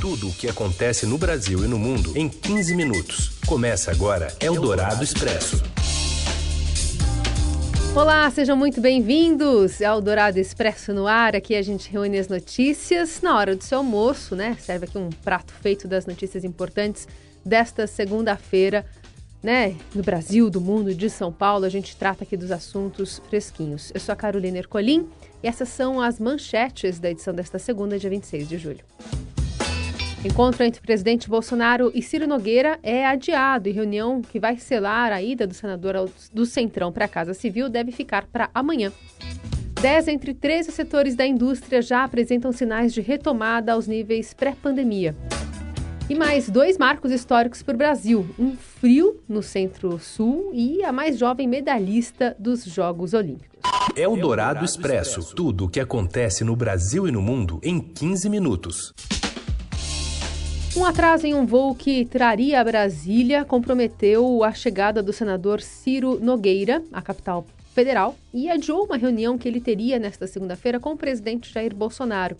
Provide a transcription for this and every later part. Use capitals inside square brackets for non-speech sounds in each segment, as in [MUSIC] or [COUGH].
Tudo o que acontece no Brasil e no mundo em 15 minutos. Começa agora Eldorado Expresso. Olá, sejam muito bem-vindos ao Dourado Expresso no ar. Aqui a gente reúne as notícias na hora do seu almoço, né? Serve aqui um prato feito das notícias importantes desta segunda-feira, né? No Brasil, do mundo, de São Paulo, a gente trata aqui dos assuntos fresquinhos. Eu sou a Carolina Ercolim e essas são as manchetes da edição desta segunda, dia 26 de julho. Encontro entre o presidente Bolsonaro e Ciro Nogueira é adiado e reunião que vai selar a ida do senador do Centrão para a Casa Civil deve ficar para amanhã. Dez entre 13 setores da indústria já apresentam sinais de retomada aos níveis pré-pandemia. E mais dois marcos históricos para o Brasil: um frio no Centro-Sul e a mais jovem medalhista dos Jogos Olímpicos. É o Dourado Expresso tudo o que acontece no Brasil e no mundo em 15 minutos. Um atraso em um voo que traria a Brasília comprometeu a chegada do senador Ciro Nogueira à capital federal e adiou uma reunião que ele teria nesta segunda-feira com o presidente Jair Bolsonaro.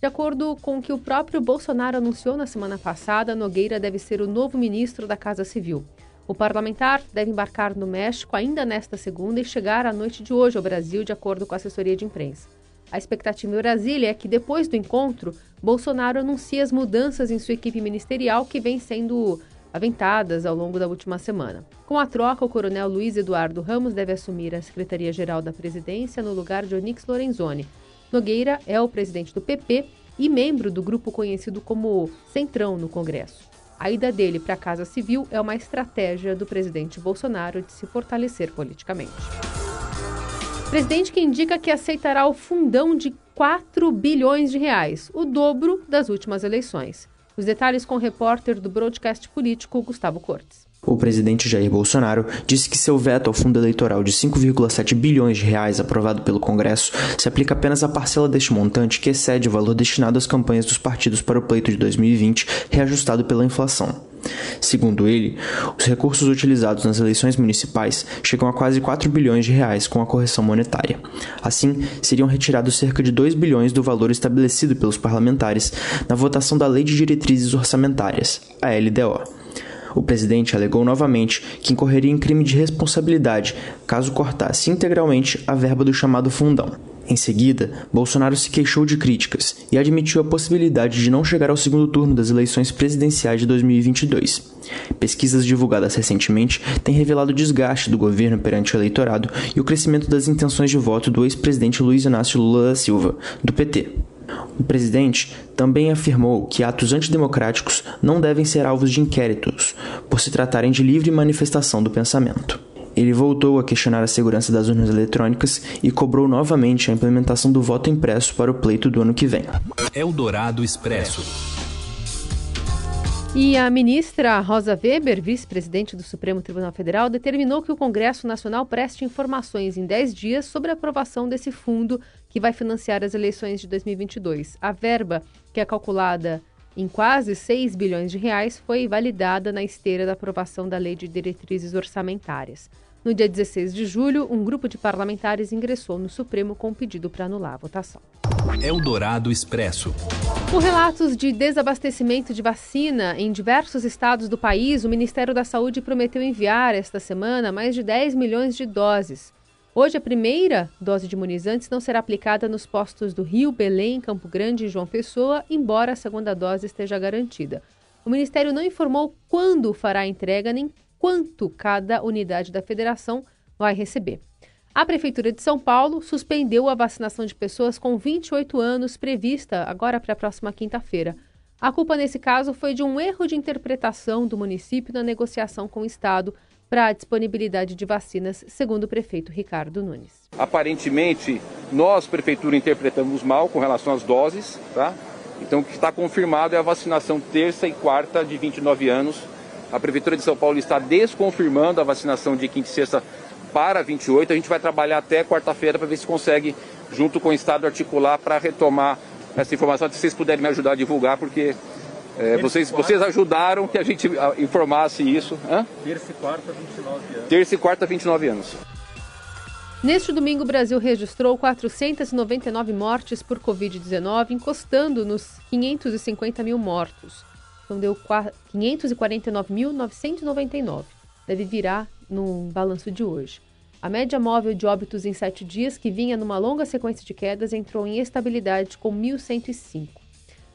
De acordo com o que o próprio Bolsonaro anunciou na semana passada, Nogueira deve ser o novo ministro da Casa Civil. O parlamentar deve embarcar no México ainda nesta segunda e chegar à noite de hoje ao Brasil, de acordo com a assessoria de imprensa. A expectativa em Brasília é que, depois do encontro, Bolsonaro anuncie as mudanças em sua equipe ministerial que vêm sendo aventadas ao longo da última semana. Com a troca, o coronel Luiz Eduardo Ramos deve assumir a Secretaria-Geral da Presidência no lugar de Onix Lorenzoni. Nogueira é o presidente do PP e membro do grupo conhecido como Centrão no Congresso. A ida dele para a Casa Civil é uma estratégia do presidente Bolsonaro de se fortalecer politicamente. Presidente que indica que aceitará o fundão de 4 bilhões de reais, o dobro das últimas eleições. Os detalhes com o repórter do broadcast político Gustavo Cortes. O presidente Jair Bolsonaro disse que seu veto ao fundo eleitoral de 5,7 bilhões de reais aprovado pelo Congresso se aplica apenas à parcela deste montante que excede o valor destinado às campanhas dos partidos para o pleito de 2020, reajustado pela inflação. Segundo ele, os recursos utilizados nas eleições municipais chegam a quase 4 bilhões de reais com a correção monetária. Assim, seriam retirados cerca de 2 bilhões do valor estabelecido pelos parlamentares na votação da Lei de Diretrizes Orçamentárias, a LDO. O presidente alegou novamente que incorreria em crime de responsabilidade caso cortasse integralmente a verba do chamado fundão. Em seguida, Bolsonaro se queixou de críticas e admitiu a possibilidade de não chegar ao segundo turno das eleições presidenciais de 2022. Pesquisas divulgadas recentemente têm revelado o desgaste do governo perante o eleitorado e o crescimento das intenções de voto do ex-presidente Luiz Inácio Lula da Silva, do PT. O presidente também afirmou que atos antidemocráticos não devem ser alvos de inquéritos, por se tratarem de livre manifestação do pensamento. Ele voltou a questionar a segurança das urnas eletrônicas e cobrou novamente a implementação do voto impresso para o pleito do ano que vem. Eldorado Expresso. E a ministra Rosa Weber, vice-presidente do Supremo Tribunal Federal, determinou que o Congresso Nacional preste informações em 10 dias sobre a aprovação desse fundo que vai financiar as eleições de 2022. A verba, que é calculada em quase 6 bilhões de reais, foi validada na esteira da aprovação da Lei de Diretrizes Orçamentárias. No dia 16 de julho, um grupo de parlamentares ingressou no Supremo com um pedido para anular a votação. Eldorado Expresso. Por relatos de desabastecimento de vacina em diversos estados do país, o Ministério da Saúde prometeu enviar esta semana mais de 10 milhões de doses. Hoje, a primeira dose de imunizantes não será aplicada nos postos do Rio, Belém, Campo Grande e João Pessoa, embora a segunda dose esteja garantida. O Ministério não informou quando fará a entrega nem quanto cada unidade da federação vai receber. A Prefeitura de São Paulo suspendeu a vacinação de pessoas com 28 anos prevista agora para a próxima quinta-feira. A culpa nesse caso foi de um erro de interpretação do município na negociação com o Estado para a disponibilidade de vacinas, segundo o prefeito Ricardo Nunes. Aparentemente, nós, prefeitura, interpretamos mal com relação às doses, tá? Então, o que está confirmado é a vacinação terça e quarta de 29 anos a Prefeitura de São Paulo está desconfirmando a vacinação de quinta e sexta para 28. A gente vai trabalhar até quarta-feira para ver se consegue, junto com o Estado, articular para retomar essa informação. Se vocês puderem me ajudar a divulgar, porque é, vocês, vocês ajudaram que a gente informasse isso. Hã? Terça e quarta, 29 anos. Terça e quarta, 29 anos. Neste domingo, o Brasil registrou 499 mortes por Covid-19, encostando nos 550 mil mortos. Então, deu 549.999. Deve virar no balanço de hoje. A média móvel de óbitos em sete dias, que vinha numa longa sequência de quedas, entrou em estabilidade com 1.105.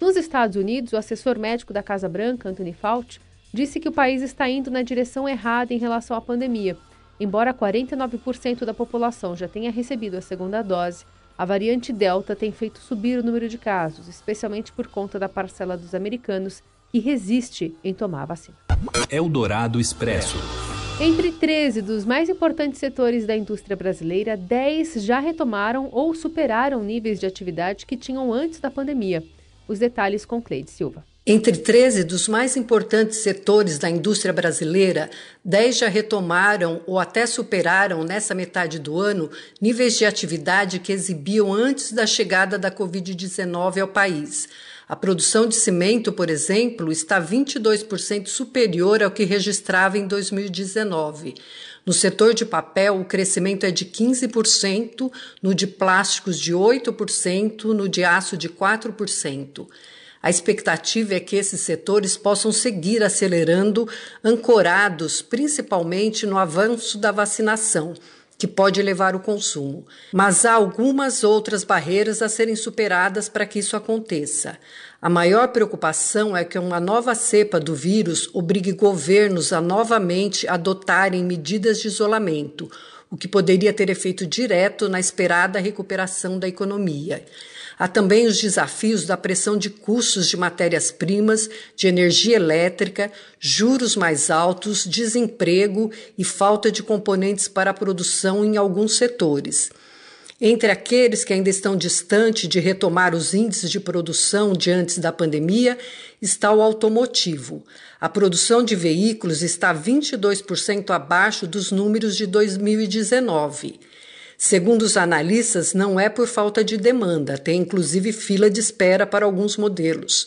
Nos Estados Unidos, o assessor médico da Casa Branca, Anthony Fauci, disse que o país está indo na direção errada em relação à pandemia Embora 49% da população já tenha recebido a segunda dose, a variante Delta tem feito subir o número de casos, especialmente por conta da parcela dos americanos que resiste em tomar a vacina. Eldorado Expresso. Entre 13 dos mais importantes setores da indústria brasileira, 10 já retomaram ou superaram níveis de atividade que tinham antes da pandemia. Os detalhes com Cleide Silva. Entre 13 dos mais importantes setores da indústria brasileira, 10 já retomaram ou até superaram nessa metade do ano níveis de atividade que exibiam antes da chegada da Covid-19 ao país. A produção de cimento, por exemplo, está 22% superior ao que registrava em 2019. No setor de papel, o crescimento é de 15%, no de plásticos de 8%, no de aço de 4%. A expectativa é que esses setores possam seguir acelerando, ancorados principalmente no avanço da vacinação, que pode elevar o consumo. Mas há algumas outras barreiras a serem superadas para que isso aconteça. A maior preocupação é que uma nova cepa do vírus obrigue governos a novamente adotarem medidas de isolamento, o que poderia ter efeito direto na esperada recuperação da economia. Há também os desafios da pressão de custos de matérias-primas, de energia elétrica, juros mais altos, desemprego e falta de componentes para a produção em alguns setores. Entre aqueles que ainda estão distantes de retomar os índices de produção de antes da pandemia está o automotivo. A produção de veículos está 22% abaixo dos números de 2019. Segundo os analistas, não é por falta de demanda, tem inclusive fila de espera para alguns modelos.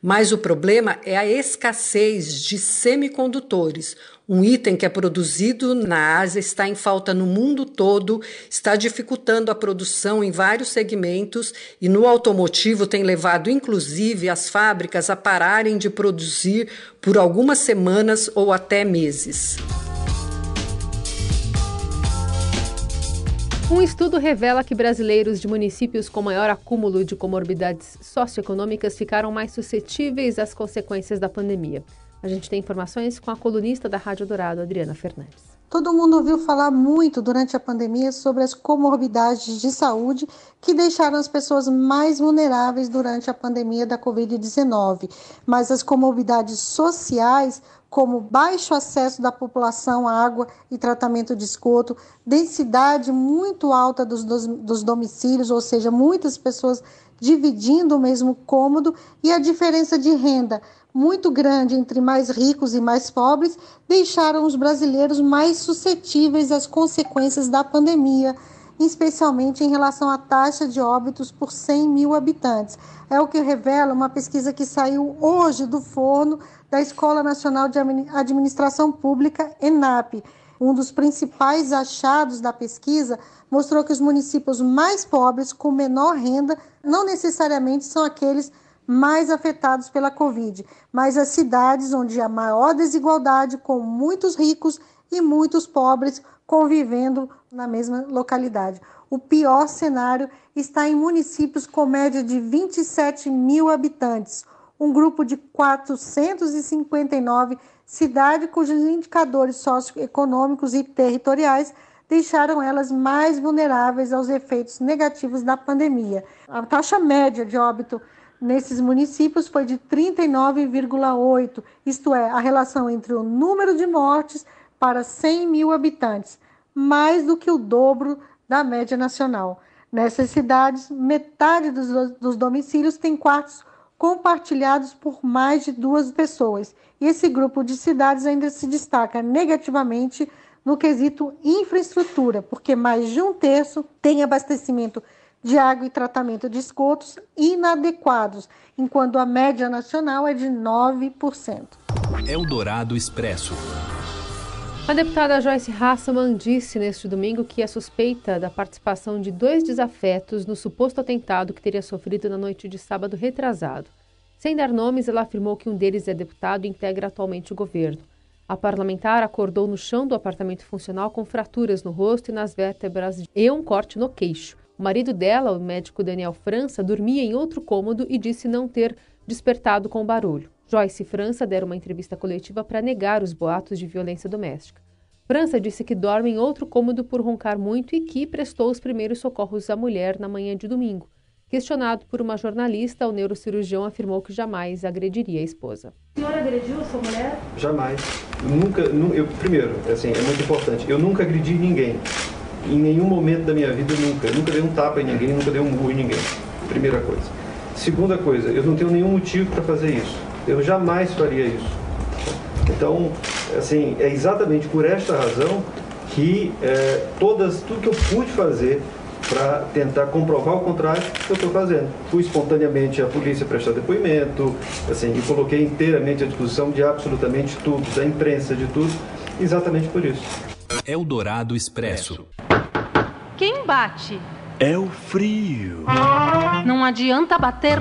Mas o problema é a escassez de semicondutores. Um item que é produzido na Ásia está em falta no mundo todo, está dificultando a produção em vários segmentos e no automotivo tem levado inclusive as fábricas a pararem de produzir por algumas semanas ou até meses. Um estudo revela que brasileiros de municípios com maior acúmulo de comorbidades socioeconômicas ficaram mais suscetíveis às consequências da pandemia. A gente tem informações com a colunista da Rádio Dourado, Adriana Fernandes. Todo mundo ouviu falar muito durante a pandemia sobre as comorbidades de saúde que deixaram as pessoas mais vulneráveis durante a pandemia da Covid-19. Mas as comorbidades sociais como baixo acesso da população à água e tratamento de esgoto, densidade muito alta dos, dos, dos, domicílios, ou seja, muitas pessoas dividindo o mesmo cômodo, e a diferença de renda muito grande entre mais ricos e mais pobres, deixaram os brasileiros mais suscetíveis às consequências da pandemia, especialmente em relação à taxa de óbitos por 100 mil habitantes. É o que revela uma pesquisa que saiu hoje do forno da Escola Nacional de Administração Pública, ENAP. Um dos principais achados da pesquisa mostrou que os municípios mais pobres, com menor renda, não necessariamente são aqueles mais afetados pela Covid, mas as cidades onde há maior desigualdade, com muitos ricos e muitos pobres convivendo na mesma localidade. O pior cenário está em municípios com média de 27 mil habitantes, um grupo de 459 cidades cujos indicadores socioeconômicos e territoriais deixaram elas mais vulneráveis aos efeitos negativos da pandemia. A taxa média de óbito nesses municípios foi de 39,8, isto é, a relação entre o número de mortes para 100 mil habitantes, mais do que o dobro da média nacional. Nessas cidades, metade dos, dos domicílios tem quartos compartilhados por mais de duas pessoas. E esse grupo de cidades ainda se destaca negativamente no quesito infraestrutura, porque mais de um terço tem abastecimento de água e tratamento de esgotos inadequados, enquanto a média nacional é de 9%. Eldorado Expresso. A deputada Joyce Hasselman disse neste domingo que é suspeita da participação de dois desafetos no suposto atentado que teria sofrido na noite de sábado retrasado. Sem dar nomes, ela afirmou que um deles é deputado e integra atualmente o governo. A parlamentar acordou no chão do apartamento funcional com fraturas no rosto e nas vértebras e um corte no queixo. O marido dela, o médico Daniel França, dormia em outro cômodo e disse não ter despertado com o barulho. Joyce França deram uma entrevista coletiva para negar os boatos de violência doméstica. França disse que dorme em outro cômodo por roncar muito e que prestou os primeiros socorros à mulher na manhã de domingo. Questionado por uma jornalista, o neurocirurgião afirmou que jamais agrediria a esposa. O senhor agrediu a sua mulher? Jamais. Nunca, eu, primeiro, assim, é muito importante, eu nunca agredi ninguém. Em nenhum momento da minha vida, nunca. Eu nunca dei um tapa em ninguém, nunca dei um murro em ninguém. Primeira coisa. Segunda coisa, eu não tenho nenhum motivo para fazer isso. Eu jamais faria isso. Então, assim, é exatamente por esta razão que é, todas, tudo que eu pude fazer para tentar comprovar o contrário que eu estou fazendo. Fui espontaneamente à polícia prestar depoimento, assim, e coloquei inteiramente à disposição de absolutamente tudo, da imprensa, de tudo, exatamente por isso. Eldorado Expresso. Quem bate? É o frio. Não adianta bater,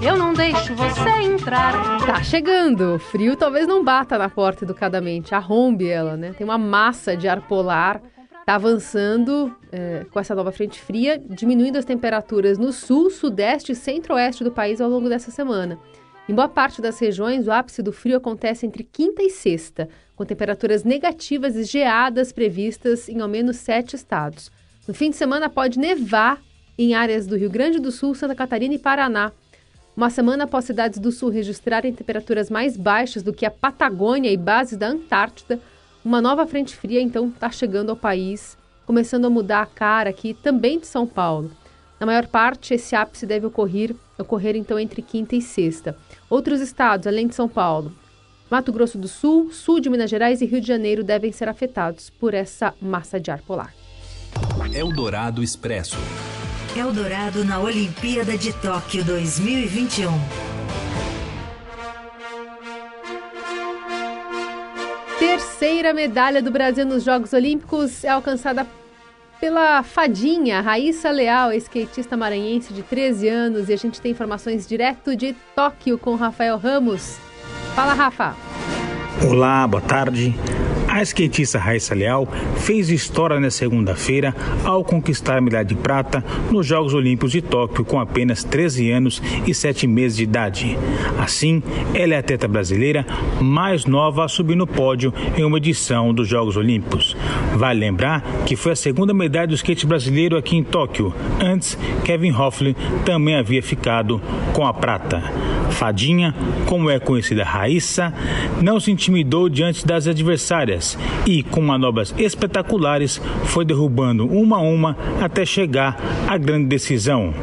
eu não deixo você entrar. Tá chegando. O frio talvez não bata na porta educadamente, arrombe ela, né? Tem uma massa de ar polar, tá avançando é, com essa nova frente fria, diminuindo as temperaturas no sul, sudeste e centro-oeste do país ao longo dessa semana. Em boa parte das regiões, o ápice do frio acontece entre quinta e sexta, com temperaturas negativas e geadas previstas em ao menos sete estados. No fim de semana pode nevar em áreas do Rio Grande do Sul, Santa Catarina e Paraná. Uma semana após cidades do sul registrarem temperaturas mais baixas do que a Patagônia e bases da Antártida, uma nova frente fria então está chegando ao país, começando a mudar a cara aqui também de São Paulo. Na maior parte, esse ápice deve ocorrer, ocorrer então entre quinta e sexta. Outros estados, além de São Paulo, Mato Grosso do Sul, sul de Minas Gerais e Rio de Janeiro devem ser afetados por essa massa de ar polar. Eldorado Expresso. Eldorado na Olimpíada de Tóquio 2021. Terceira medalha do Brasil nos Jogos Olímpicos é alcançada pela fadinha Raíssa Leal, skatista maranhense de 13 anos. E a gente tem informações direto de Tóquio com Rafael Ramos. Fala, Rafa. Olá, boa tarde. A skatista Raíssa Leal fez história na segunda-feira ao conquistar a medalha de prata nos Jogos Olímpicos de Tóquio com apenas 13 anos e 7 meses de idade. Assim, ela é a atleta brasileira mais nova a subir no pódio em uma edição dos Jogos Olímpicos. Vale lembrar que foi a segunda medalha do skate brasileiro aqui em Tóquio. Antes, Kevin Hoffley também havia ficado com a prata. Fadinha, como é conhecida Raíssa, não se intimidou diante das adversárias e, com manobras espetaculares, foi derrubando uma a uma até chegar à grande decisão.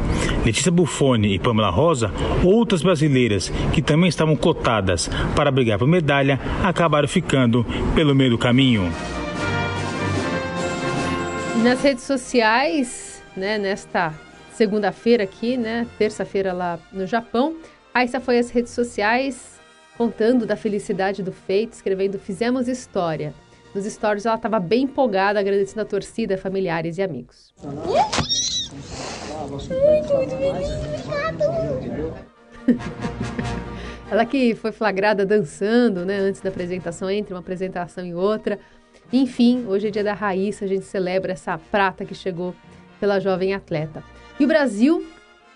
Letícia Buffoni e Pamela Rosa, outras brasileiras que também estavam cotadas para brigar por medalha, acabaram ficando pelo meio do caminho. Nas redes sociais, né, nesta segunda-feira aqui, né, terça-feira lá no Japão, Raíssa foi às redes sociais contando da felicidade do feito, escrevendo Fizemos História. Nos stories ela estava bem empolgada, agradecendo a torcida, familiares e amigos. [LAUGHS] ela que foi flagrada dançando, né, antes da apresentação, entre uma apresentação e outra. Enfim, hoje é dia da Raíssa, a gente celebra essa prata que chegou pela jovem atleta. E o Brasil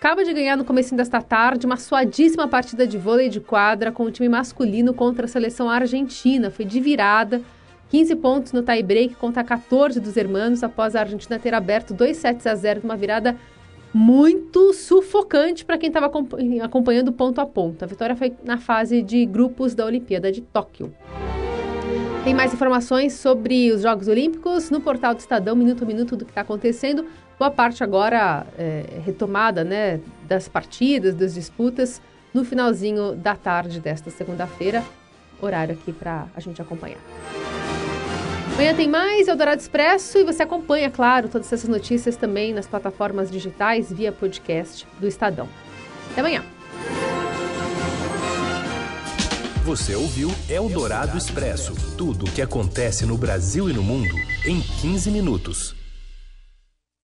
acaba de ganhar no começo desta tarde uma suadíssima partida de vôlei de quadra com o time masculino contra a seleção argentina. Foi de virada, 15 pontos no tie-break contra 14 dos hermanos após a Argentina ter aberto 2 sets a 0 numa virada muito sufocante para quem estava acompanhando ponto a ponto. A vitória foi na fase de grupos da Olimpíada de Tóquio. Tem mais informações sobre os Jogos Olímpicos no portal do Estadão, minuto a minuto do que está acontecendo. Boa parte agora é, retomada né, das partidas, das disputas, no finalzinho da tarde desta segunda-feira. Horário aqui para a gente acompanhar. Amanhã tem mais Eldorado Expresso e você acompanha, claro, todas essas notícias também nas plataformas digitais via podcast do Estadão. Até amanhã. Você ouviu Eldorado Expresso tudo o que acontece no Brasil e no mundo em 15 minutos.